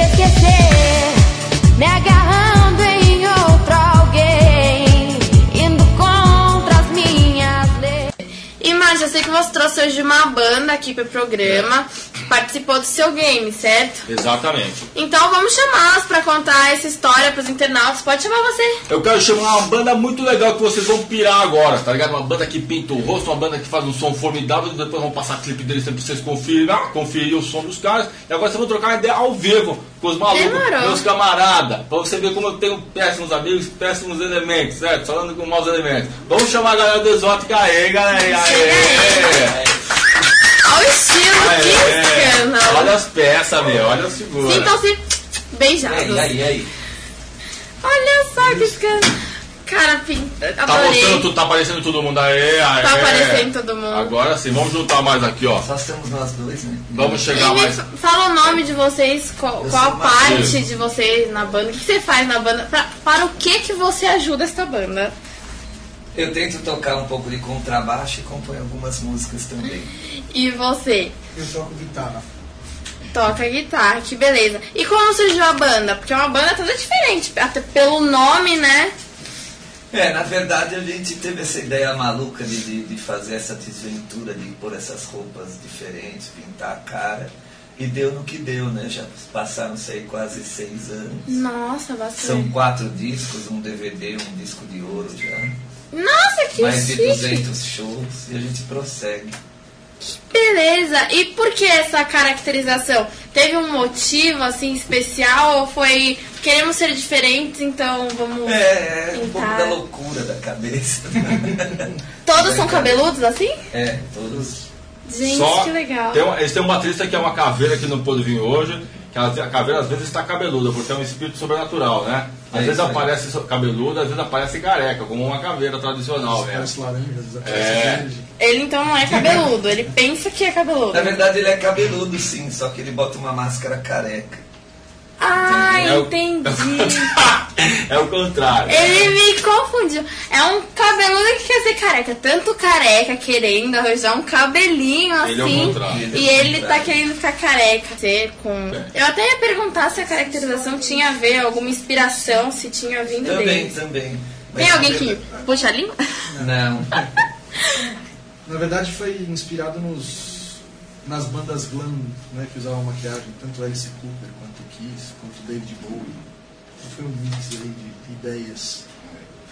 esquecer, me agarrando em outro alguém, indo contra as minhas leis. E Marcia, eu sei que você trouxe hoje uma banda aqui pro programa que participou do seu game, certo? Exatamente. Então vamos chamá-las pra contar essa história pros internautas. Pode chamar você. Eu quero chamar uma banda muito legal que vocês vão pirar agora, tá ligado? Uma banda que pinta o rosto, uma banda que faz um som formidável. Depois vão passar clipe deles pra vocês conferirem, ah, conferir o som dos caras. E agora vocês vão trocar ideia ao vivo com os malucos, Demorou. meus camaradas. Pra você ver como eu tenho péssimos amigos, péssimos elementos, certo? Falando com maus elementos. Vamos chamar a galera do Exótica aí, galera. Chega aí. Olha o estilo, que Olha escândalo. as peças, meu, olha a figura. Sintam-se beijados. E aí, e aí? Olha só que escândalo. Cara, pinta. Tá mostrando, tu tá aparecendo todo mundo aí, aí. Tá aparecendo todo mundo. Agora sim, vamos juntar mais aqui, ó. Só estamos nós dois, né? Vamos E chegar me mais. fa- fala o nome de vocês, qual, qual parte de vocês na banda, o que que você faz na banda, pra- para o que que você ajuda essa banda? Eu tento tocar um pouco de contrabaixo e compõe algumas músicas também. E você? Eu toco guitarra. Toca guitarra, que beleza. E como surgiu a banda? Porque é uma banda toda diferente, até pelo nome, né? É, na verdade a gente teve essa ideia maluca de, de, de fazer essa desventura, de pôr essas roupas diferentes, pintar a cara. E deu no que deu, né? Já passaram-se aí quase seis anos. Nossa, bastante. São quatro discos, um DVD, um disco de ouro já. Nossa, que Mais de chique. 200 shows e a gente prossegue. Beleza. E por que essa caracterização? Teve um motivo assim especial ou foi queremos ser diferentes, então vamos É, é um pouco da loucura da cabeça. Todos são cabeludos assim? É, todos. Gente, Só que legal. Tem um- eles têm um baterista que é uma caveira que não pôde vir hoje. Que a, a caveira às vezes está cabeluda, porque é um espírito sobrenatural, né? Às É vezes aí. aparece cabeluda, às vezes aparece careca, como uma caveira tradicional, né? Parece laranja, É. Ele então não é cabeludo, ele pensa que é cabeludo. Na verdade ele é cabeludo sim, só que ele bota uma máscara careca. Ah, É o- entendi. é o contrário. Ele me confundiu. É um cabeludo que quer ser careca. Tanto careca querendo arranjar um cabelinho assim. Ele é o contrário. E ele tá querendo ficar careca. Ser com. Eu até ia perguntar se a caracterização tinha a ver, alguma inspiração, se tinha vindo Também, dele. também. Mas Tem alguém que puxa a língua? Não. Na verdade foi inspirado nos, nas bandas glam, né, que usavam maquiagem, tanto Alice Cooper quanto Kiss, quanto David Bowie. Foi um mix aí de ideias.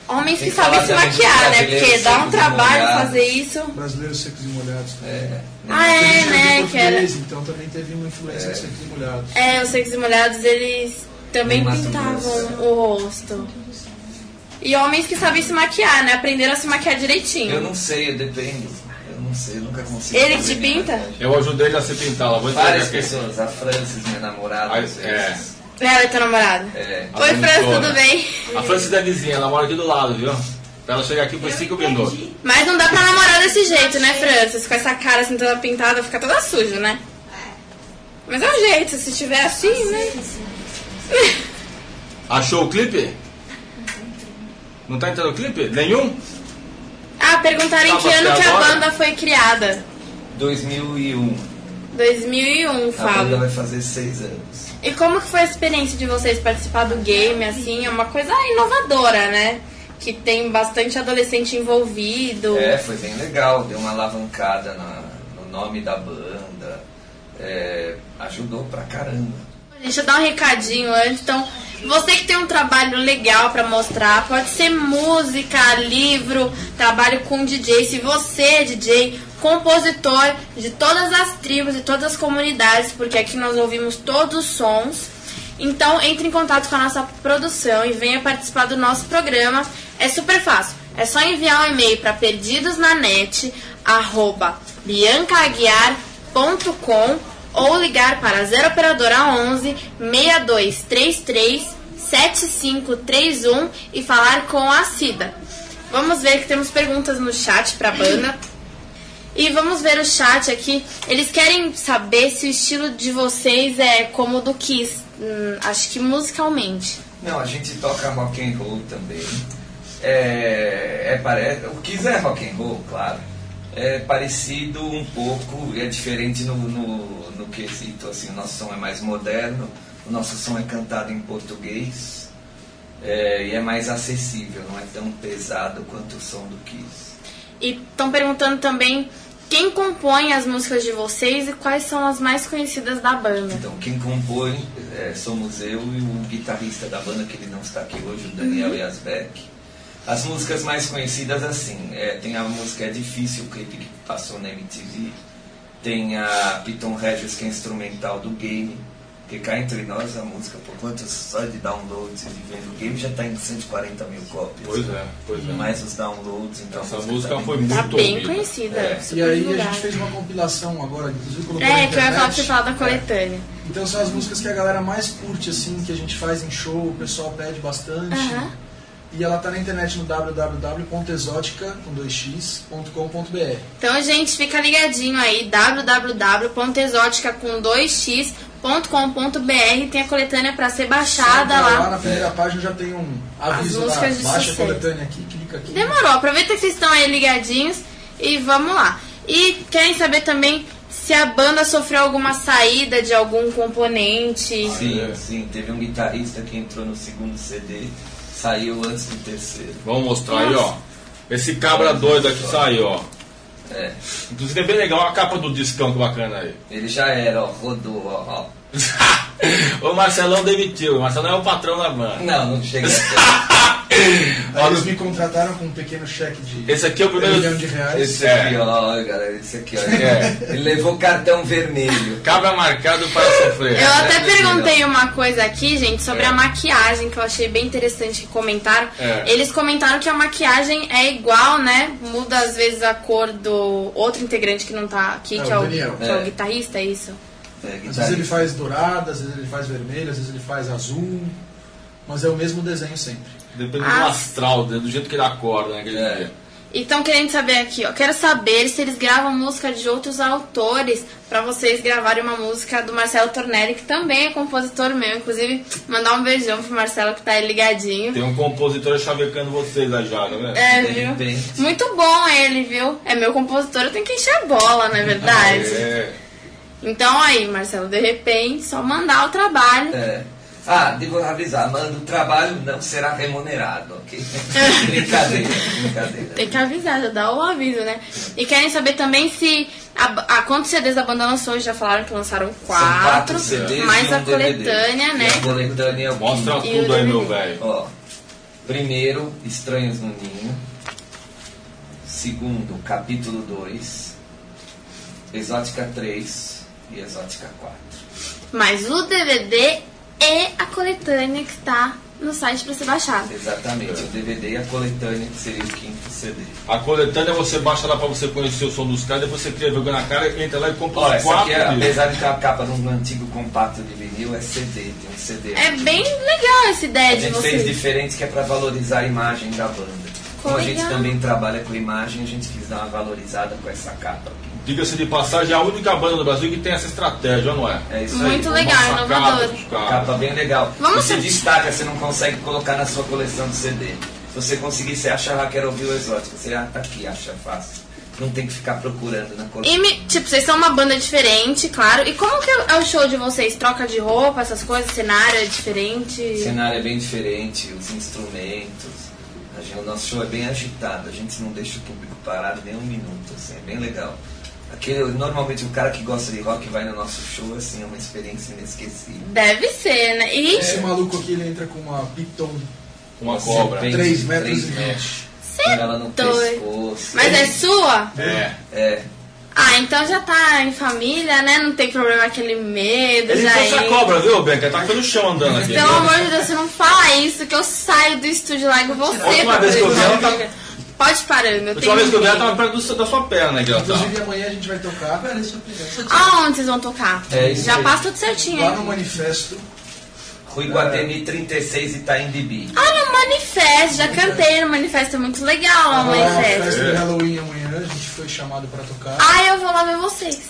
Homens que sabem se maquiar, né? Porque dá um trabalho molhados. fazer isso. Brasileiros secos e molhados também. É. Ah, é, né? Que era. português, então também teve uma influência de secos e molhados. É, os secos e molhados, eles também Mato pintavam o rosto. E homens que sabem se maquiar, né? Aprenderam a se maquiar direitinho. Eu não sei, eu dependo. Eu não sei, eu nunca consigo. Ele te pinta? Eu ajudei ele a se pintar, ela vou Várias aqui. pessoas, a Francis, minha namorada, é. Ela é teu namorado? É. Oi, França, tudo bem? A Francis é vizinha, ela mora aqui do lado, viu? Pra ela chegar aqui por 5 minutos. Mas não dá pra namorar desse jeito, né, Francis? Com essa cara assim toda pintada, fica toda suja, né? Mas é um jeito, se estiver assim, né? Achou o clipe? Não tá entrando o clipe? Nenhum? Ah, perguntaram em Tá, que ano que a banda foi criada. 2001. 2001, A banda Fábio. vai fazer seis anos. E como que foi a experiência de vocês participar do game, assim? É uma coisa inovadora, né? Que tem bastante adolescente envolvido. É, foi bem legal, deu uma alavancada na- no nome da banda. É, ajudou pra caramba. Deixa eu dar um recadinho antes. Então, você que tem um trabalho legal pra mostrar, pode ser música, livro, trabalho com DJ. Se você é DJ, compositor de todas as tribos e todas as comunidades, porque aqui nós ouvimos todos os sons. Então, entre em contato com a nossa produção e venha participar do nosso programa. É super fácil. É só enviar um e-mail para perdidosnanet, arroba biancaaguiar.com ou ligar para a 0 operadora 11 6233 7531 e falar com a Cida. Vamos ver que temos perguntas no chat para a banda. E vamos ver o chat aqui. Eles querem saber se o estilo de vocês é como o do Kiss. Hum, acho que musicalmente. Não, a gente toca rock and roll também. É, é parece, o Kiss é rock and roll, claro. É parecido um pouco, é diferente no, no, no quesito, assim, o nosso som é mais moderno, o nosso som é cantado em português é, e é mais acessível, não é tão pesado quanto o som do Kiss. E estão perguntando também quem compõe as músicas de vocês e quais são as mais conhecidas da banda. Então, quem compõe é, somos eu e o guitarrista da banda, que ele não está aqui hoje, o Daniel Yasbeck. As músicas mais conhecidas, assim, é, tem a música É Difícil, o clipe que passou na MTV. Tem a Piton Regis, que é instrumental do game. Que cá entre nós, a música, por quanto só de downloads e de venda, o game já está em 140 mil cópias. Pois é, pois é. Mais os downloads, então. a Essa música música tá foi bem Tá muito bem ouvida. conhecida. É. E aí a divulgada. gente fez uma compilação agora, inclusive colocou É, que eu ia falar pra internet. você falar da coletânea. Então são as músicas que a galera mais curte, assim, que a gente faz em show, o pessoal pede bastante. Aham. E ela tá na internet no www.exotica, com 2x.com.br. Então, gente, fica ligadinho aí, www.exotica com 2x.com.br tem a coletânea pra ser baixada Entra lá. na primeira página já tem um aviso lá, baixa a coletânea aqui, clica aqui. Demorou, aproveita que vocês estão aí ligadinhos e vamos lá. E querem saber também se a banda sofreu alguma saída de algum componente. Sim, sim. Teve um guitarrista que entrou no segundo CD, saiu antes do terceiro. Vamos mostrar aí, ó. Esse cabra doido aqui saiu, ó. É, Inclusive é bem legal a capa do discão, que bacana aí. ele já era, ó, rodou, ó, ó. o Marcelão demitiu, o Marcelão é o patrão da banda. Não, não chega a ser. Aí eles me contrataram com um pequeno cheque de Esse aqui é o um primeiro. milhão de reais. Esse É. aqui, ó, galera, esse aqui, ó. É. Ele levou cartão vermelho. Cabra marcado para sofrer. Eu até é, perguntei uma coisa aqui, gente, sobre É. a maquiagem, que eu achei bem interessante que comentaram. É. Eles comentaram que a maquiagem é igual, né? Muda às vezes a cor do outro integrante que não tá aqui, É, que o é o, que é o guitarrista, é isso? É, Às vezes ele faz dourada, às vezes ele faz vermelho, às vezes ele faz azul, mas é o mesmo desenho sempre. Depende Ah. do astral, né, do jeito que ele acorda naquele É. dia. E estão querendo saber aqui, ó. Quero saber se eles gravam música de outros autores pra vocês gravarem uma música do Marcelo Tornelli, que também é compositor meu. Inclusive, mandar um beijão pro Marcelo que tá aí ligadinho. Tem um compositor chavecando vocês aí já, vendo? É, De viu? Muito bom ele, viu? É meu compositor, eu tenho que encher a bola, não é verdade? É. Então aí, Marcelo, de repente, só mandar o trabalho. É. Ah, devo avisar, mano, o trabalho não será remunerado, ok? brincadeira, brincadeira. Tem que avisar, já dá o aviso, né? E querem saber também se. A, a quantos CDs a banda lançou? Já falaram que lançaram São quatro. CDs mais e um a coletânea, DVD. né? E a coletânea Mostra. E tudo aí, meu velho. Ó, primeiro, Estranhos no Ninho. Segundo, capítulo 2. Exótica 3 e Exótica 4. Mais o DVD e a coletânea que está no site para ser baixado. Exatamente, o DVD e a coletânea, que seria o quinto CD. A coletânea você baixa lá pra você conhecer o som dos caras, depois você cria vergonha na cara, entra lá e compra os essa quatro. aqui, é, apesar de ter a capa de um antigo compacto de vinil, é CD, tem um CD. É aqui. bem legal essa A ideia de gente fez diferente que é para valorizar a imagem da banda. Como a gente Legal. também trabalha com imagem, a gente quis dar uma valorizada com essa capa aqui. Diga-se de passagem, é a única banda do Brasil que tem essa estratégia, não é? É isso Muito aí. legal, inovador. capa bem legal. Vamos você ser- destaca, você não consegue colocar na sua coleção de CD. Se você conseguir, você acha, ah, quero ouvir o exótico. Você ah, tá aqui, acha fácil. Não tem que ficar procurando na coleção. E, me- tipo, vocês são uma banda diferente, claro. E como que é o show de vocês? Troca de roupa, essas coisas? Cenário é diferente? O cenário é bem diferente, os instrumentos. A gente- o nosso show é bem agitado, a gente não deixa o público parado nem um minuto, assim, é bem legal. Aquele, normalmente o cara que gosta de rock vai no nosso show, assim, é uma experiência inesquecível. Deve ser, né? E É. Esse maluco aqui ele entra com uma Piton Uma cobra. Três metros três e metros. Com ela no pescoço. Mas é sua? É. É. Ah, então já tá em família, né? Não tem problema aquele medo, Ele já trouxe a é. cobra, viu, Beca? Tá pelo chão andando aqui. Pelo amor de Deus, você não fala isso, que eu saio do estúdio lá com você. A última pra vez que eu vi ela, tá- Pode parando, eu A última vez que eu vi ela tava perto do- da sua perna, né, ela tá. Inclusive amanhã a gente vai tocar Aonde vocês vão tocar? É isso Já aí. passa tudo certinho. lá no manifesto. Rui Guatemi 36 Itaim Bibi. Ah, no Manifesto, já cantei no Manifesto, é muito legal lá no Lá na Manifesto. festa É. de Halloween amanhã, a gente foi chamado pra tocar. Ah, eu vou lá ver vocês.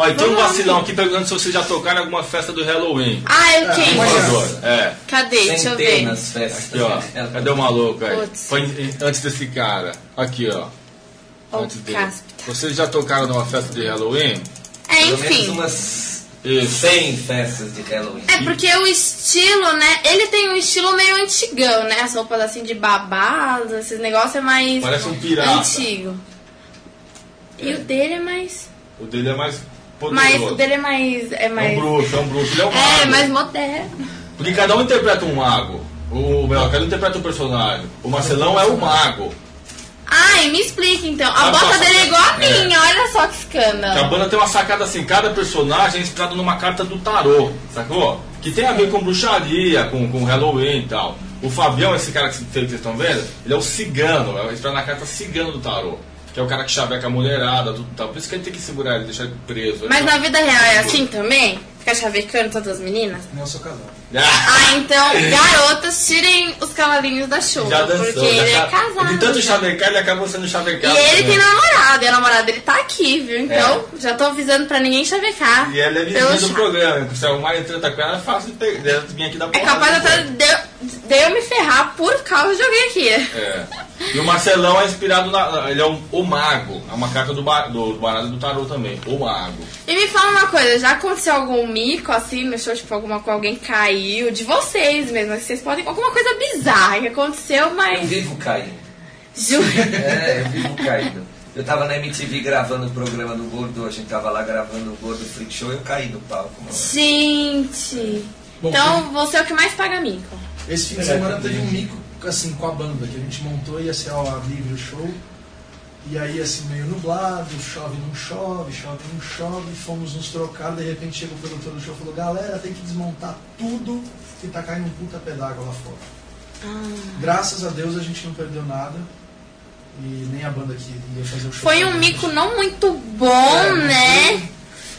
Olha, tem um vacilão aqui perguntando se vocês já tocaram em alguma festa do Halloween. Ah, eu É, quem? amanhã. Salvador. É. Cadê? Deixa eu ver. Centenas festas. Aqui, ó. Ela- Cadê o maluco aí? Putz. Foi em- antes desse cara. Aqui, ó. Antes dele. cáspita. Vocês já tocaram numa festa de Halloween? É, Pelo menos enfim. umas Isso. 100 festas de Halloween. É porque o estilo, né? Ele tem um estilo meio antigão, né? As roupas assim de babado, esses negócios é mais Parece um pirata. antigo. E o dele é mais. O dele é mais poderoso. mais o dele é mais. É É mais. um bruxo, é um bruxo. Ele é um É, mago. mais moderno. Porque cada um interpreta um mago. O Mel, cada um interpreta um personagem. O Marcelão é o mago. Ai, me explica então. A Ah, bota nossa, dele é igual a é. minha, olha só que Que a escândalo. banda tem uma sacada assim, cada personagem é inspirado numa carta do tarô, sacou? Que tem a ver com bruxaria, com, com Halloween e tal. O Fabião, esse cara que vocês estão vendo, ele é o cigano, é inspirado na carta cigano do tarô. Que é o cara que chaveca a mulherada, tudo tal. Por isso que ele tem que segurar ele, deixar ele preso. Mas na vida real é assim também? Fica chavecando todas as meninas? Não, eu sou casado. Ah, Ah, então, garotas, tirem os cavalinhos da chuva. já dançou, porque já ele é tá- casado. De tanto já. chavecar, ele acabou sendo E chavecado. ele tem também. namorado, e a namorada dele tá aqui, viu? Então, já tô avisando pra ninguém chavecar. E ela é vizinha do chá. programa. Se arrumar e treta com ela, é fácil de ter- de vir aqui da É capaz até de, de eu me ferrar por causa de alguém aqui. É. E o Marcelão é inspirado na. Ele é um, o mago. É uma carta do, ba- do, do baralho do tarô também. O mago. E me fala uma coisa, já aconteceu algum mico assim no show, tipo, alguma coisa, alguém caiu, de vocês mesmo, que vocês podem. Alguma coisa bizarra que aconteceu, Eu mas. vivo caindo. Juro. É, eu vivo caído. Eu tava na MTV gravando o programa do Gordo, a gente tava lá gravando o Gordo Freak Show e eu caí no palco. mano. Gente. Bom, Então você é o que mais paga mico. Esse fim de semana teve um mico assim com a banda que a gente montou, ia ser ao ar livre o show. E aí assim meio nublado, chove, não chove, chove, não chove, fomos nos trocar, de repente chega o produtor do show e falou, galera, tem que desmontar tudo que tá caindo um puta pé d'água lá fora. Graças a Deus a gente não perdeu nada. E nem a banda que ia fazer o show. Foi um mico não muito bom, É, né?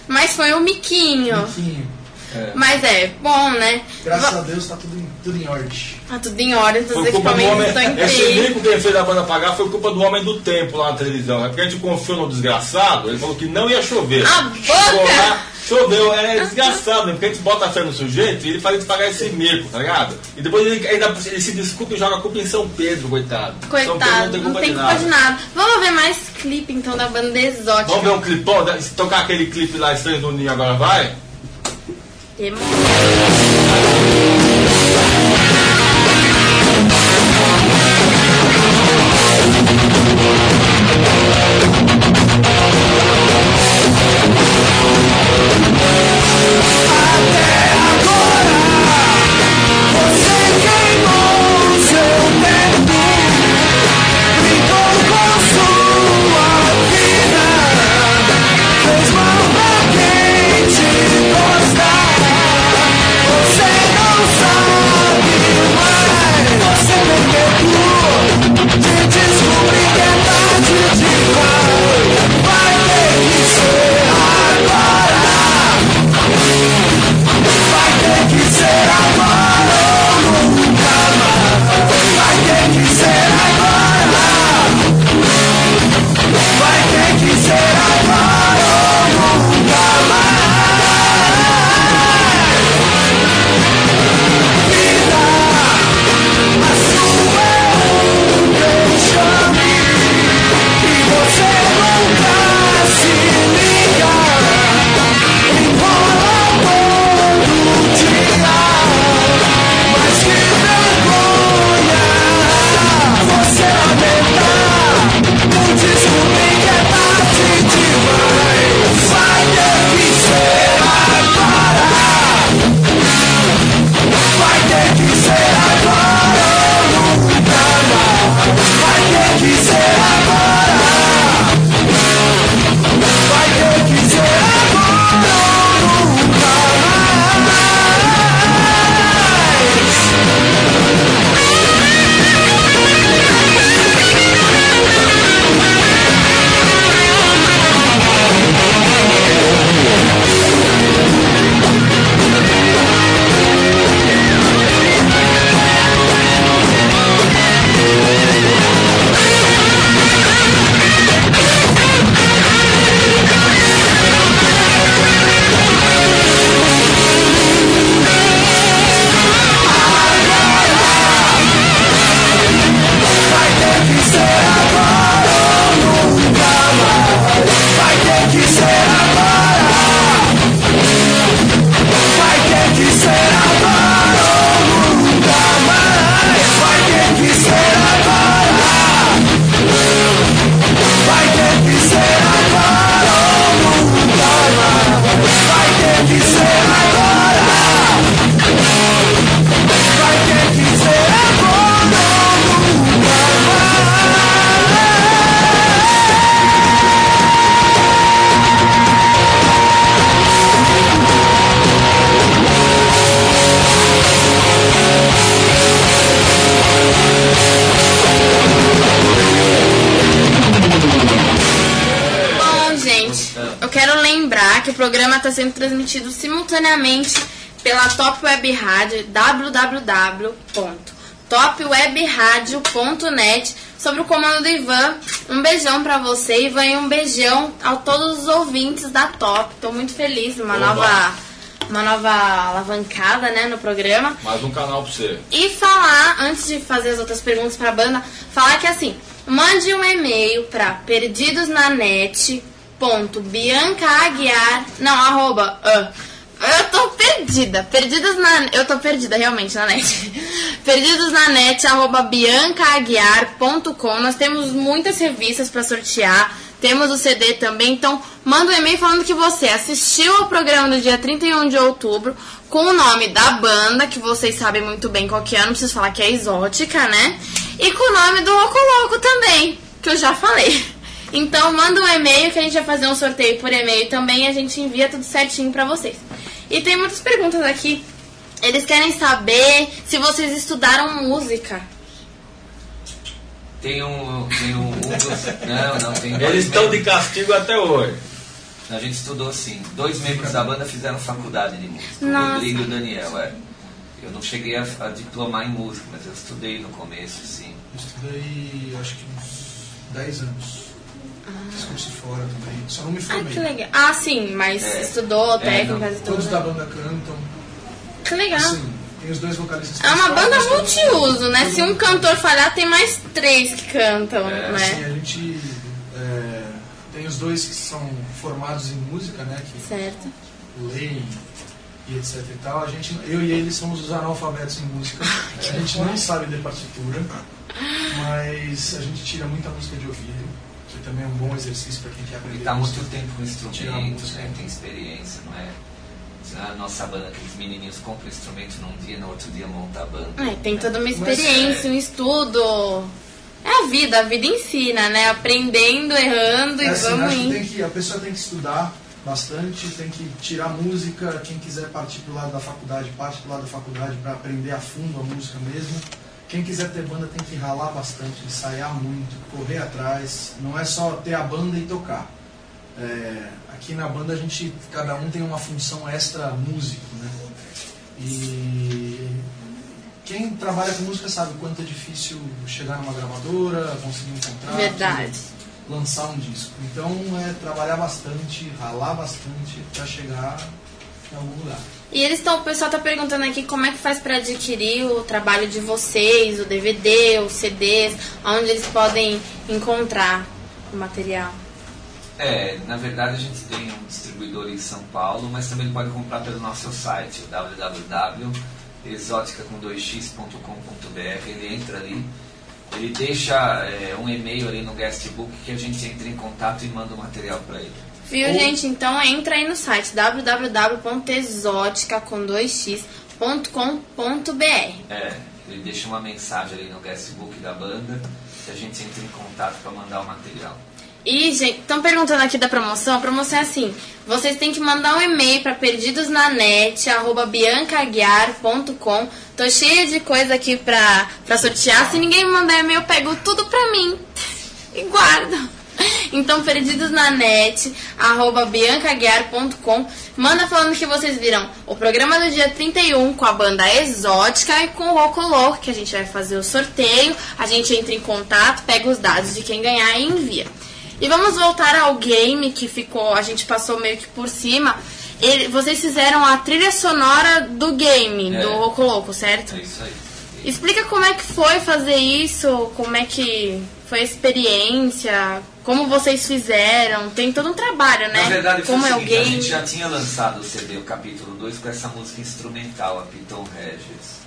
Mas foi um miquinho. Miquinho. É. Mas é, bom, né? Graças Va- a Deus tá tudo em, tudo em ordem. Tá tudo em ordem, os equipamentos estão em Esse pé. mico que fez a banda pagar foi culpa do homem do tempo lá na televisão. É porque a gente confiou no desgraçado, ele falou que não ia chover. A boca! Choveu, é desgraçado, né? porque a gente bota a fé no sujeito e ele faz a gente pagar esse mico, tá ligado? E depois ele, ainda, ele se desculpa e joga a culpa em São Pedro, coitado. São Pedro Coitado, não tem culpa de nada. Vamos ver mais clipe então da banda exótica. Vamos ver um clipão? Se tocar aquele clipe lá estranho do Ninho agora vai? Temos. Está sendo transmitido simultaneamente pela Top Web Rádio www.topwebradio.net sobre o comando do Ivan. Um beijão pra você, Ivan, e um beijão a todos os ouvintes da Top. Tô muito feliz, uma Oba. nova uma nova alavancada, né, no programa. Mais um canal pra você. E falar, antes de fazer as outras perguntas pra banda, falar que assim, mande um e-mail pra perdidosnanet.biancaaguiar, não, arroba, ah, eu tô perdida, perdidos na, eu tô perdida realmente na net, perdidos na net, arroba biancaaguiar.com, nós temos muitas revistas pra sortear, temos o CD também, então manda um e-mail falando que você assistiu ao programa do dia 31 de outubro com o nome da banda, que vocês sabem muito bem qual que é, não preciso falar que é exótica, né? E com o nome do Roco Louco também, que eu já falei. Então manda um e-mail que a gente vai fazer um sorteio por e-mail também e a gente envia tudo certinho pra vocês. E tem muitas perguntas aqui. Eles querem saber se vocês estudaram música. Tem um. Tem um, um dos, não, não, tem dois Eles estão de castigo até hoje. A gente estudou assim. Dois membros da banda fizeram faculdade de música. Nossa. O Rodrigo e o Daniel, é. Eu não cheguei a, a diplomar em música, mas eu estudei no começo, sim. Eu estudei acho que uns 10 anos. Fiz curso fora também. Só não me Ah, formei. que legal. Ah, sim, mas É. estudou É, técnicas não. e Todos tudo. da né? banda cantam. Que legal. Assim, tem os dois vocalistas. É uma banda multiuso, né? todo Se um cantor falhar, tem mais três que cantam, É, Assim, né? a gente é, tem os dois que são formados em música, né? Que Certo. leem e etc e tal. A gente, eu e ele somos os analfabetos em música. A gente não sabe ler partitura, mas a gente tira muita música de ouvido, que também é um bom exercício para quem quer aprender. Ele está muito tempo instrumentos, música. né? tem experiência, não é? A nossa banda, aqueles menininhos compram instrumento num dia, no outro dia monta a banda. É, tem toda uma Mas, experiência, um estudo. É a vida, a vida ensina, né? Aprendendo, errando É e assim, vamos indo. que a pessoa tem que estudar bastante, tem que tirar música. Quem quiser partir pro lado da faculdade, parte pro lado da faculdade para aprender a fundo a música mesmo. Quem quiser ter banda tem que ralar bastante, ensaiar muito, correr atrás. Não é só ter a banda e tocar. É, aqui na banda a gente, cada um tem uma função extra músico, né? E quem trabalha com música sabe o quanto é difícil chegar numa gravadora, conseguir um contrato Verdade. lançar um disco. Então é trabalhar bastante, ralar bastante para chegar em algum lugar. E eles estão, o pessoal tá perguntando aqui como é que faz para adquirir o trabalho de vocês, o DVD, os CDs, onde eles podem encontrar o material. É, na verdade a gente tem um distribuidor em São Paulo, mas também pode comprar pelo nosso site, o www.exotica2x.com.br. Ele entra ali, ele deixa é, um e-mail ali no guestbook que a gente entra em contato e manda o material para ele. Viu, Ou- gente? Então entra aí no site www.exotica com 2x.com.br. É, ele deixa uma mensagem ali no guestbook da banda que a gente entra em contato para mandar o material. E, gente, estão perguntando aqui da promoção. A promoção é assim: vocês têm que mandar um e-mail para perdidosnanet.biancaguiar.com. Tô cheia de coisa aqui pra, pra sortear. Se ninguém me mandar e-mail, eu pego tudo pra mim e guardo. Então, perdidosnanet.biancaguiar.com. Manda falando que vocês viram o programa do dia 31 com a banda Exótica e com o Rocolor, que a gente vai fazer o sorteio. A gente entra em contato, pega os dados de quem ganhar e envia. E vamos voltar ao game que ficou, a gente passou meio que por cima. Ele- vocês fizeram a trilha sonora do game, É. do Rocoloco, certo? É isso aí. Explica como é que foi fazer isso, como é que foi a experiência, como vocês fizeram. Tem todo um trabalho, né? Na verdade, como é o seguinte, a game. gente já tinha lançado o CD, o capítulo 2, com essa música instrumental, a Piton Regis.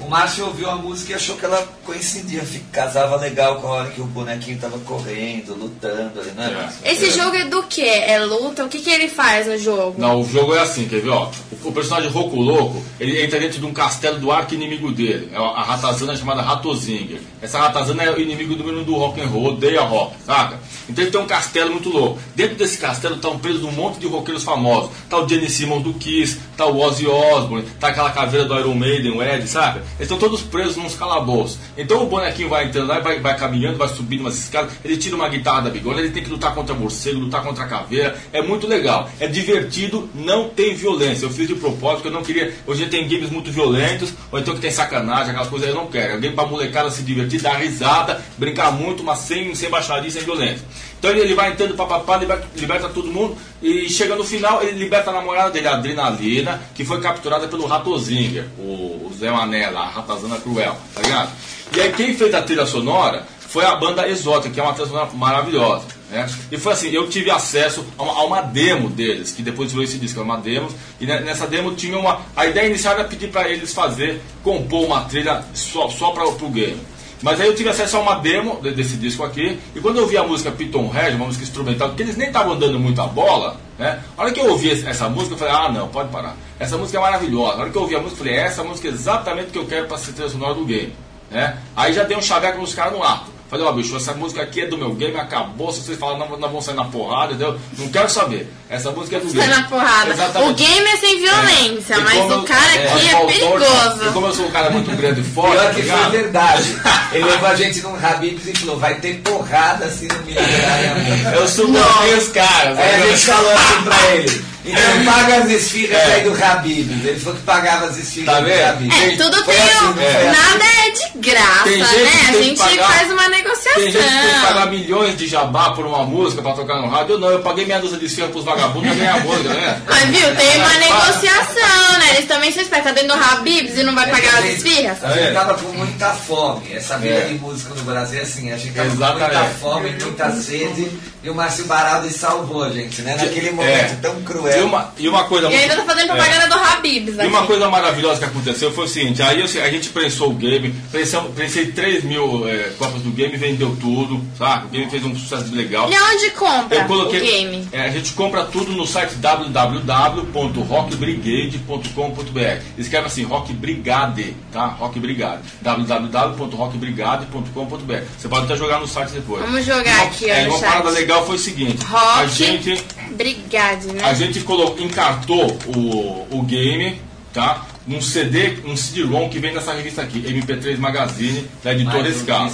O Márcio ouviu a música e achou que ela coincidia, casava legal com a hora que o bonequinho tava correndo, lutando ali, né, Márcio? Esse É. jogo é do quê? É luta? O que, que ele faz no jogo? Não, o jogo é assim, quer ver, ó? O, o personagem Roco Louco, ele entra dentro de um castelo do arco inimigo dele. É a ratazana chamada Ratozinger. Essa ratazana é o inimigo número um do rock and roll, odeia rock, saca? Então ele tem um castelo muito louco. Dentro desse castelo estão presos um monte de roqueiros famosos. Tá o Jenny Simmons do Kiss, tá o Ozzy Osbourne, tá aquela caveira do Iron Maiden, o Ed, sabe? Eles estão todos presos nos calabouços. Então o bonequinho vai entrando lá, vai, vai caminhando, vai subindo umas escadas, ele tira uma guitarra da bigorna, ele tem que lutar contra morcego, lutar contra caveira. É muito legal. É divertido, não tem violência. Eu fiz de propósito, eu não queria. Hoje tem games muito violentos, ou então que tem sacanagem, aquelas coisas eu não quero. É um game pra molecada se divertir, dar risada, brincar muito, mas sem, sem baixaria, sem violência. Então ele, ele vai entrando, papapá, liberta, liberta todo mundo, e chega no final, ele liberta a namorada dele, a Adrenalina, que foi capturada pelo Ratozinger, o, Zé Mané lá, a Ratazana Cruel, tá ligado? E aí quem fez a trilha sonora foi a banda Exótica, que é uma trilha sonora maravilhosa. Né? E foi assim, eu tive acesso a uma, a uma demo deles, que depois virou esse disco, era uma demo, e ne- nessa demo tinha uma. A ideia inicial era pedir para eles fazer, compor uma trilha só, só para o game. Mas aí eu tive acesso a uma demo de- desse disco aqui, e quando eu vi a música Piton Red, uma música instrumental, porque eles nem estavam dando muita bola, né? A hora que eu ouvi essa música, eu falei, ah não, pode parar. Essa música é maravilhosa. A hora que eu ouvi a música, eu falei, essa música é exatamente o que eu quero para ser trilha sonora do game. Né? Aí já dei um chaveco nos caras no ato. Falei, ó bicho, essa música aqui é do meu game, acabou. Se vocês falarem, não, nós vamos sair na porrada, entendeu? Não quero saber. Essa música é do Sai game. na porrada. Exatamente. O game é sem violência, É. Mas o cara é, aqui é autor- perigoso. E como eu sou um cara muito grande e forte, Pior tá que foi ligado? verdade. Ele levou a gente num Habibs e falou, vai ter porrada assim no Milionário. Eu subornei os caras. Aí a gente falou assim pra ele, então paga as esfirras É. aí do Habibs. Ele falou que pagava as esfirras Tá do vendo? Habibs. É, tudo tem assim, assim? Nada é de graça, Tem gente né? A gente pagar- faz uma Tem gente que tem que pagar negociação. milhões de jabá por uma música pra tocar no rádio. Eu não, eu paguei meia dúzia de esfirra pros vagabundos pra ganhar a música, né? Mas viu, tem uma Mas, negociação, né? Eles também são espertos. Tá dentro do Habibs e não vai É pagar as esfirras? A gente É. tava com muita fome. Essa vida É. de música no Brasil é assim, a gente tava Exatamente. com muita fome, muita sede, e o Márcio Baraldi salvou a gente, né? Naquele momento É. tão E uma, e uma coisa E ainda tá fazendo é. propaganda do Habibs E aqui. uma coisa maravilhosa que aconteceu foi o seguinte, aí eu- a gente prensou o game, prensamos, prensei 3 mil é, copas do game, vendeu tudo, sabe? O game fez um sucesso legal. E onde compra Eu coloquei. o game? É, a gente compra tudo no site www.rockbrigade.com.br. Escreve assim, Rock Brigade, tá? Rock Brigade. www.rockbrigade.com.br. Você pode até jogar no site depois. Vamos jogar Uma- aqui, ó, é, Uma chat. parada legal foi o seguinte: a Rock gente Brigade, né? a gente colocou, encartou o, o game, tá? Num CD, um CD-ROM que vem dessa revista aqui, MP3 Magazine, da editora Mais um banda.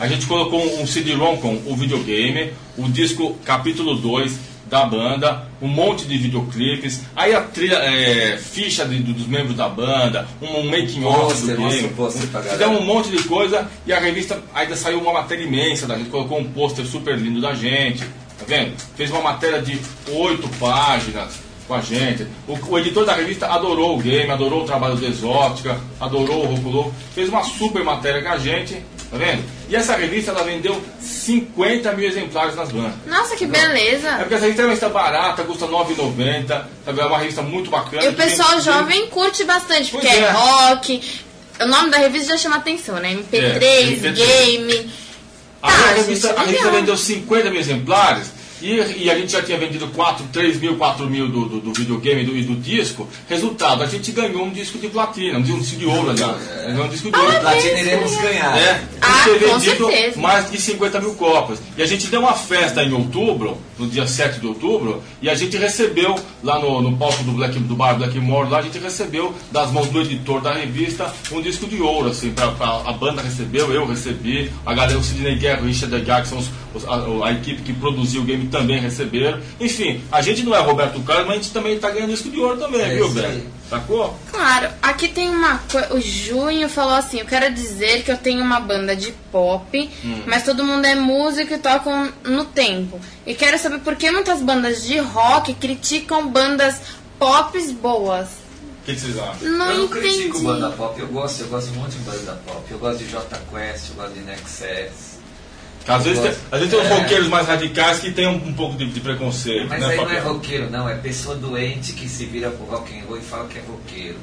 A gente colocou um, um CD-ROM com o videogame, o disco capítulo 2 da banda, um monte de videoclipes, aí a trilha, é, ficha de- do- dos membros da banda, um, um making off Pôster, do game. Fizemos um monte de coisa e a revista ainda saiu uma matéria imensa, da gente colocou um pôster super lindo da gente, vendo? Fez uma matéria de oito páginas com a gente. O, o editor da revista adorou o game, adorou o trabalho do Exótica, adorou o Roculô, fez uma super matéria com a gente, tá vendo? E essa revista ela vendeu 50 mil exemplares nas bancas. Nossa, que É beleza. porque essa revista é uma revista barata, custa R$ 9,90, sabe? É uma revista muito bacana. E o pessoal vem- jovem curte bastante, porque Pois é é. rock. O nome da revista já chama atenção, né? MP3, É, MP3. game. Ah, a revista, a revista vendeu 50 mil exemplares e, e a gente já tinha vendido 4, 3 mil, 4 mil do, do, do videogame e do, do disco. Resultado, a gente ganhou um disco de platina, um disco de ouro, aliás. Ganhou um disco de ouro. Platina iremos ganhar. É, Ah, ter vendido certeza. mais de 50 mil copas. E a gente deu uma festa em outubro, no dia 7 de outubro, e a gente recebeu lá no, no palco do, Black, do bar Blackmore, lá a gente recebeu das mãos do editor da revista um disco de ouro, assim, pra, pra- a banda recebeu, eu recebi, a galera, o Sidney Guerra, o Richard os- os- a, a equipe que produziu o game também receberam. Enfim, a gente não é Roberto Carlos, mas a gente também está ganhando disco de ouro também, É viu, velho? Sacou? Claro, aqui tem uma coisa. O Junho falou assim: Eu quero dizer que eu tenho uma banda de pop, Hum. mas todo mundo é músico e tocam no tempo. E quero saber por que muitas bandas de rock criticam bandas pop boas. O que, que vocês acham? Não eu não entendi. critico banda pop, eu gosto, eu gosto muito de banda pop. Eu gosto de J Quest, eu gosto de Nexus. Às vezes, tem, às vezes tem uns É. roqueiros mais radicais que tem um, um pouco de, de preconceito. Mas né, aí não é Fabiano? roqueiro, não, é pessoa doente que se vira pro rock and roll e fala que é roqueiro.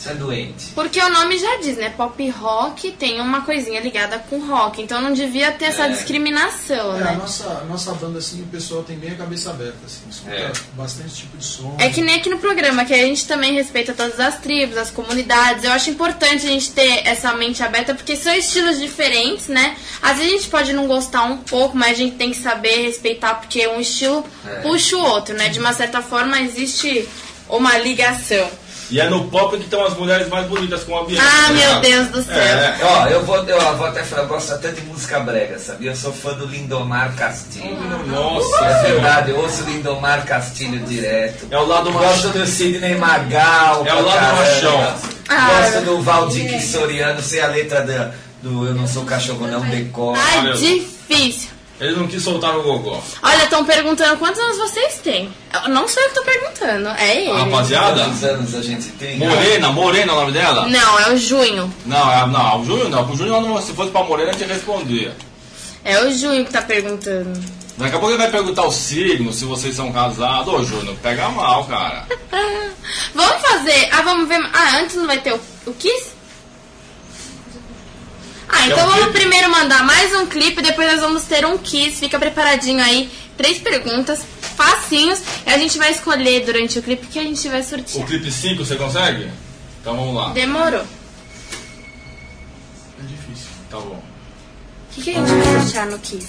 Isso é doente. Porque o nome já diz, né? Pop rock tem uma coisinha ligada com rock. Então não devia ter essa É. discriminação, É, a né? nossa, a nossa banda, assim, o pessoal tem bem a cabeça aberta, assim, escuta É. bastante tipo de som. É que nem aqui no programa, que a gente também respeita todas as tribos, as comunidades. Eu acho importante a gente ter essa mente aberta, porque são estilos diferentes, né? Às vezes a gente pode não gostar um pouco, mas a gente tem que saber respeitar, porque um estilo É. puxa o outro, né? De uma certa forma existe uma ligação. E é no pop que estão as mulheres mais bonitas com a Bianca. Ah, tá meu? Deus do céu. É, Ó, eu vou, eu vou até falar, eu gosto até de música brega, sabia? Eu sou fã do Lindomar Castilho. Nossa, É verdade, eu ouço Lindomar Castilho direto. É o lado Gosto macho. do Sidney Magal. É o lado caramba. machão. Ah, Gosto do Valdir Soriano, sei a letra da- do Eu Não Sou Cachorro Não, decor. Ai, Olha. difícil. Ele não quis soltar o gogó. Olha, estão perguntando quantos anos vocês têm. Eu não sou eu que tô perguntando, é ele. A rapaziada? Quantos anos a gente tem? Morena, Morena é o nome dela? Não, é o Junho. Não, é- não, o Júnior não. O Júnior não, se fosse pra Morena, a gente respondia. É o Junho que tá perguntando. Daqui a pouco ele vai perguntar o signo, se vocês são casados. Ô, Júnior, pega mal, cara. Vamos fazer. Ah, vamos ver. Ah, antes não vai ter o, o Kiss? Ah, então um vamos clipe? primeiro mandar mais um clipe, depois nós vamos ter um Kiss. Fica preparadinho aí. Três perguntas, facinhos. E a gente vai escolher durante o clipe que a gente vai O sortear. clipe 5 você consegue? Então vamos lá. Demorou. É difícil. Tá bom. O que, que a gente vai sortear no Kiss?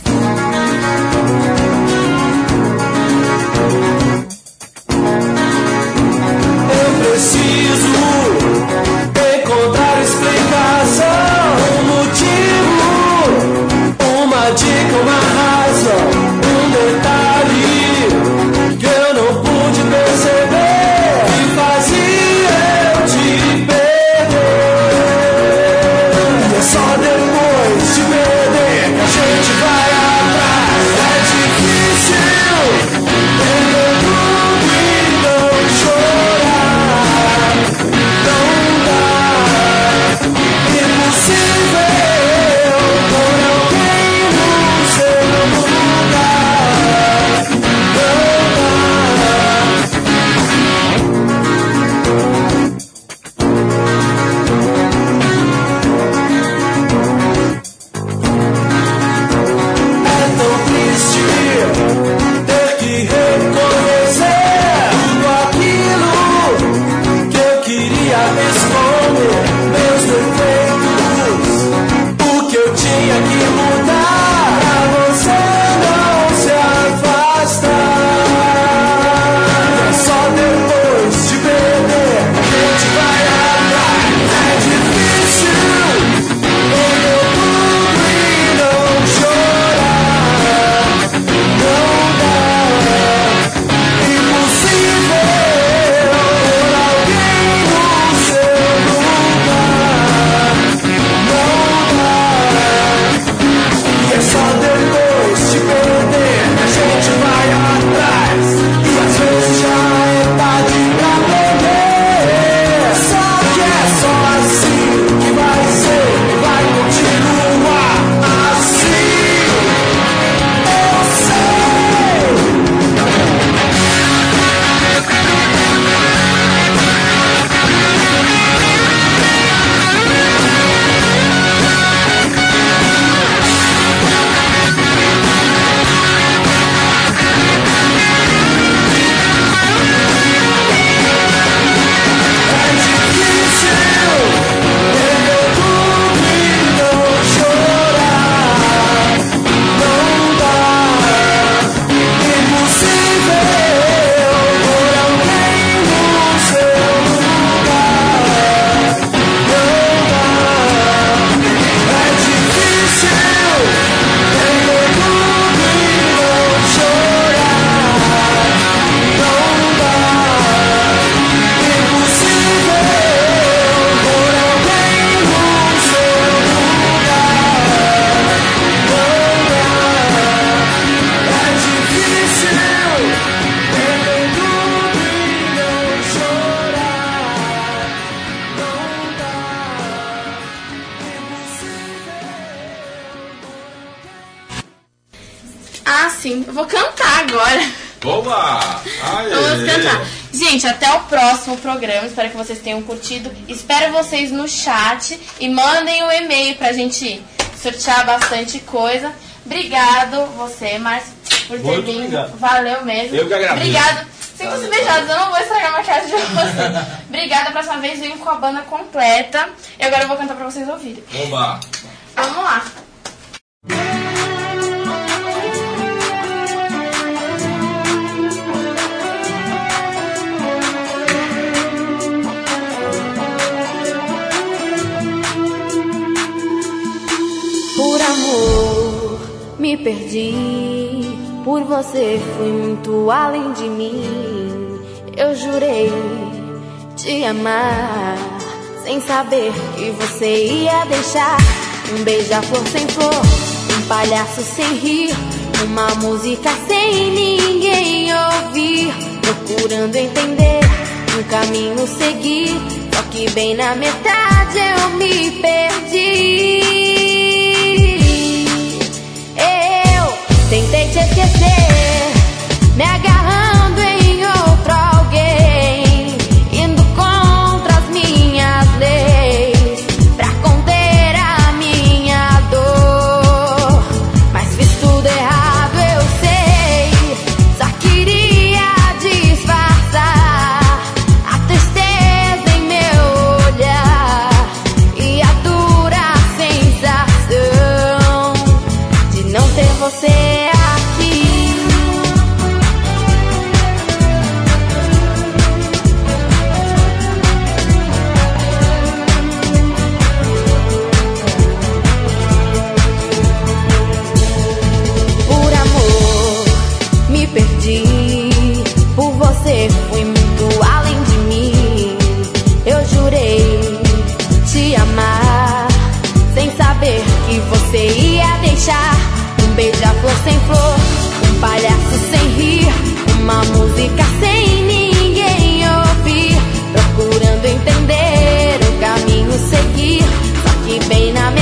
Programa. Espero que vocês tenham curtido. Espero vocês no chat e mandem o e-mail pra gente sortear bastante coisa. Obrigado, você, Márcio, por ter Muito vindo. obrigado. Valeu mesmo. Eu que agradeço. Obrigado. Sintam-se beijados, eu não vou estragar a maquiagem de vocês. Obrigada, a próxima vez venho com a banda completa. E agora eu vou cantar pra vocês ouvirem. Oba! Vamos lá. Perdi. Por você fui muito além de mim. Eu jurei te amar, sem saber que você ia deixar um beija-flor sem flor, um palhaço sem rir, uma música sem ninguém ouvir, procurando entender um caminho seguir, só que bem na metade eu me perdi. amor sem flor, um palhaço sem rir, uma música sem ninguém ouvir, procurando entender o caminho seguir, só que bem na minha